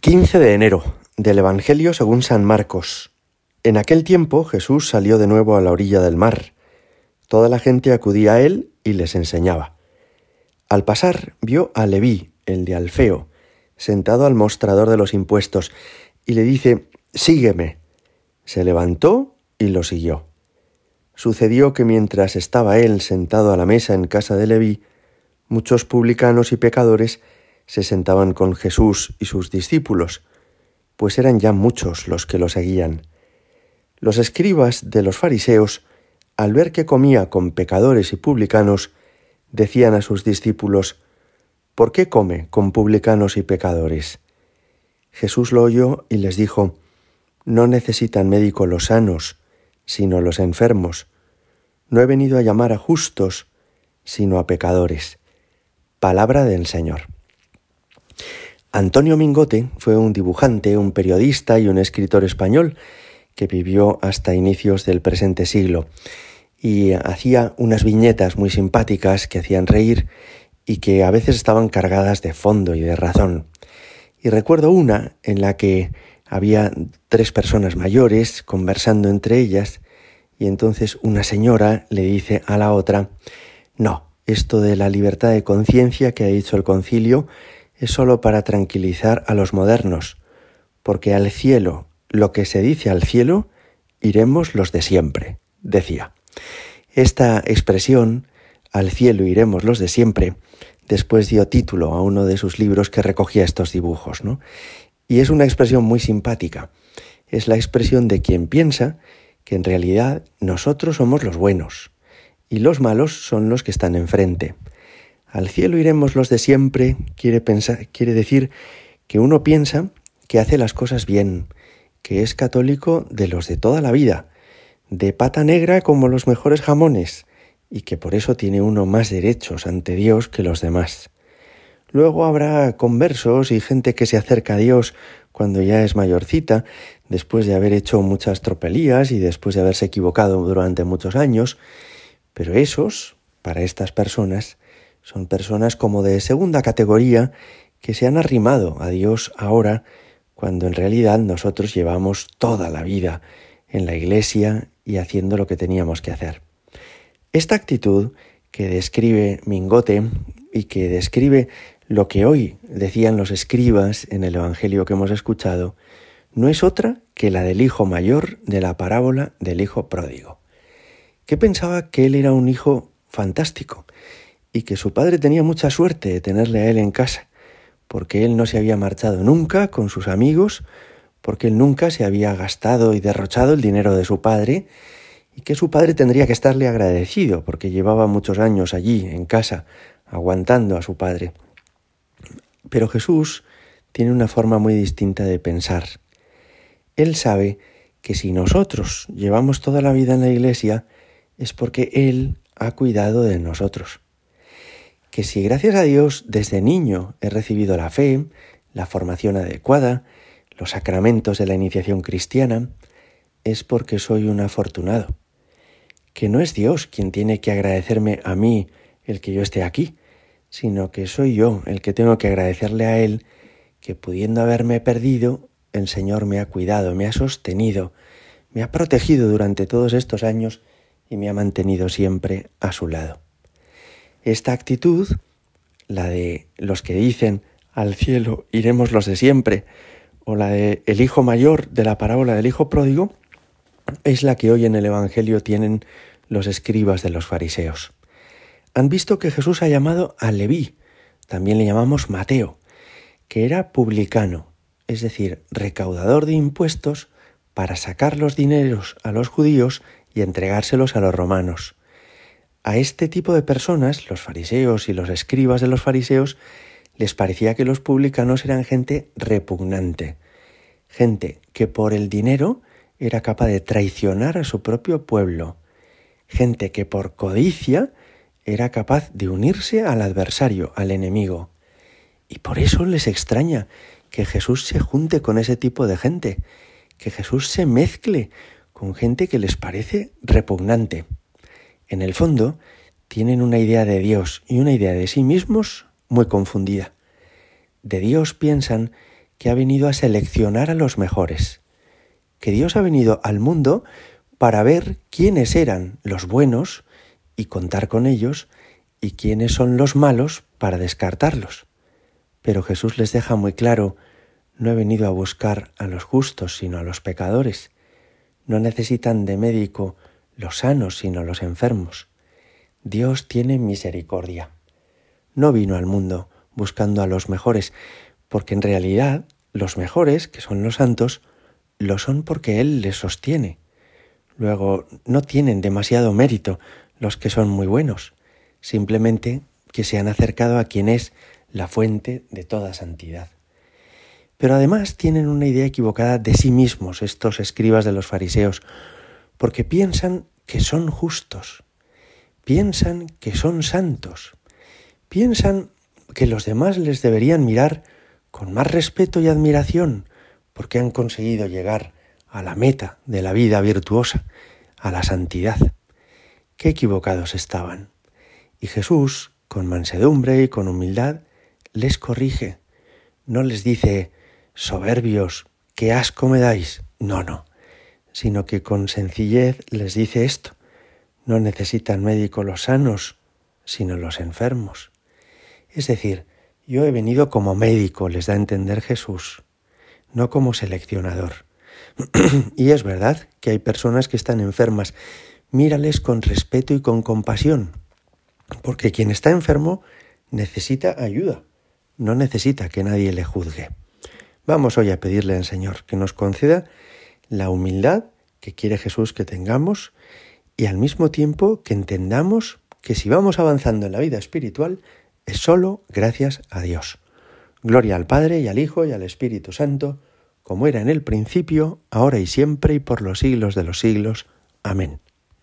15 de enero del Evangelio según San Marcos. En aquel tiempo Jesús salió de nuevo a la orilla del mar. Toda la gente acudía a él y les enseñaba. Al pasar vio a Leví, el de Alfeo, sentado al mostrador de los impuestos, y le dice, Sígueme. Se levantó y lo siguió. Sucedió que mientras estaba él sentado a la mesa en casa de Leví, muchos publicanos y pecadores se sentaban con Jesús y sus discípulos, pues eran ya muchos los que lo seguían. Los escribas de los fariseos, al ver que comía con pecadores y publicanos, decían a sus discípulos, ¿Por qué come con publicanos y pecadores? Jesús lo oyó y les dijo, No necesitan médico los sanos, sino los enfermos. No he venido a llamar a justos, sino a pecadores. Palabra del Señor. Antonio Mingote fue un dibujante, un periodista y un escritor español que vivió hasta inicios del presente siglo y hacía unas viñetas muy simpáticas que hacían reír y que a veces estaban cargadas de fondo y de razón. Y recuerdo una en la que había tres personas mayores conversando entre ellas y entonces una señora le dice a la otra, no, esto de la libertad de conciencia que ha dicho el concilio es sólo para tranquilizar a los modernos, porque al cielo, lo que se dice al cielo, iremos los de siempre, decía. Esta expresión, al cielo iremos los de siempre, después dio título a uno de sus libros que recogía estos dibujos, ¿no? Y es una expresión muy simpática. Es la expresión de quien piensa que en realidad nosotros somos los buenos y los malos son los que están enfrente. Al cielo iremos los de siempre quiere, pensar, quiere decir que uno piensa que hace las cosas bien, que es católico de los de toda la vida, de pata negra como los mejores jamones, y que por eso tiene uno más derechos ante Dios que los demás. Luego habrá conversos y gente que se acerca a Dios cuando ya es mayorcita, después de haber hecho muchas tropelías y después de haberse equivocado durante muchos años, pero esos, para estas personas, son personas como de segunda categoría que se han arrimado a Dios ahora cuando en realidad nosotros llevamos toda la vida en la iglesia y haciendo lo que teníamos que hacer. Esta actitud que describe Mingote y que describe lo que hoy decían los escribas en el Evangelio que hemos escuchado, no es otra que la del hijo mayor de la parábola del hijo pródigo, que pensaba que él era un hijo fantástico y que su padre tenía mucha suerte de tenerle a él en casa, porque él no se había marchado nunca con sus amigos, porque él nunca se había gastado y derrochado el dinero de su padre, y que su padre tendría que estarle agradecido, porque llevaba muchos años allí, en casa, aguantando a su padre. Pero Jesús tiene una forma muy distinta de pensar. Él sabe que si nosotros llevamos toda la vida en la iglesia, es porque Él ha cuidado de nosotros que si gracias a Dios desde niño he recibido la fe, la formación adecuada, los sacramentos de la iniciación cristiana, es porque soy un afortunado. Que no es Dios quien tiene que agradecerme a mí el que yo esté aquí, sino que soy yo el que tengo que agradecerle a Él que pudiendo haberme perdido, el Señor me ha cuidado, me ha sostenido, me ha protegido durante todos estos años y me ha mantenido siempre a su lado. Esta actitud, la de los que dicen al cielo iremos los de siempre, o la de el hijo mayor de la parábola del hijo pródigo, es la que hoy en el Evangelio tienen los escribas de los fariseos. Han visto que Jesús ha llamado a Leví, también le llamamos Mateo, que era publicano, es decir, recaudador de impuestos para sacar los dineros a los judíos y entregárselos a los romanos. A este tipo de personas, los fariseos y los escribas de los fariseos, les parecía que los publicanos eran gente repugnante, gente que por el dinero era capaz de traicionar a su propio pueblo, gente que por codicia era capaz de unirse al adversario, al enemigo. Y por eso les extraña que Jesús se junte con ese tipo de gente, que Jesús se mezcle con gente que les parece repugnante. En el fondo, tienen una idea de Dios y una idea de sí mismos muy confundida. De Dios piensan que ha venido a seleccionar a los mejores, que Dios ha venido al mundo para ver quiénes eran los buenos y contar con ellos y quiénes son los malos para descartarlos. Pero Jesús les deja muy claro, no he venido a buscar a los justos, sino a los pecadores. No necesitan de médico los sanos, sino los enfermos. Dios tiene misericordia. No vino al mundo buscando a los mejores, porque en realidad los mejores, que son los santos, lo son porque Él les sostiene. Luego, no tienen demasiado mérito los que son muy buenos, simplemente que se han acercado a quien es la fuente de toda santidad. Pero además tienen una idea equivocada de sí mismos estos escribas de los fariseos, porque piensan que son justos, piensan que son santos, piensan que los demás les deberían mirar con más respeto y admiración, porque han conseguido llegar a la meta de la vida virtuosa, a la santidad. Qué equivocados estaban. Y Jesús, con mansedumbre y con humildad, les corrige. No les dice, soberbios, qué asco me dais. No, no, sino que con sencillez les dice esto. No necesitan médico los sanos, sino los enfermos. Es decir, yo he venido como médico, les da a entender Jesús, no como seleccionador. y es verdad que hay personas que están enfermas. Mírales con respeto y con compasión, porque quien está enfermo necesita ayuda, no necesita que nadie le juzgue. Vamos hoy a pedirle al Señor que nos conceda la humildad que quiere Jesús que tengamos y al mismo tiempo que entendamos que si vamos avanzando en la vida espiritual es solo gracias a Dios. Gloria al Padre y al Hijo y al Espíritu Santo, como era en el principio, ahora y siempre y por los siglos de los siglos. Amén.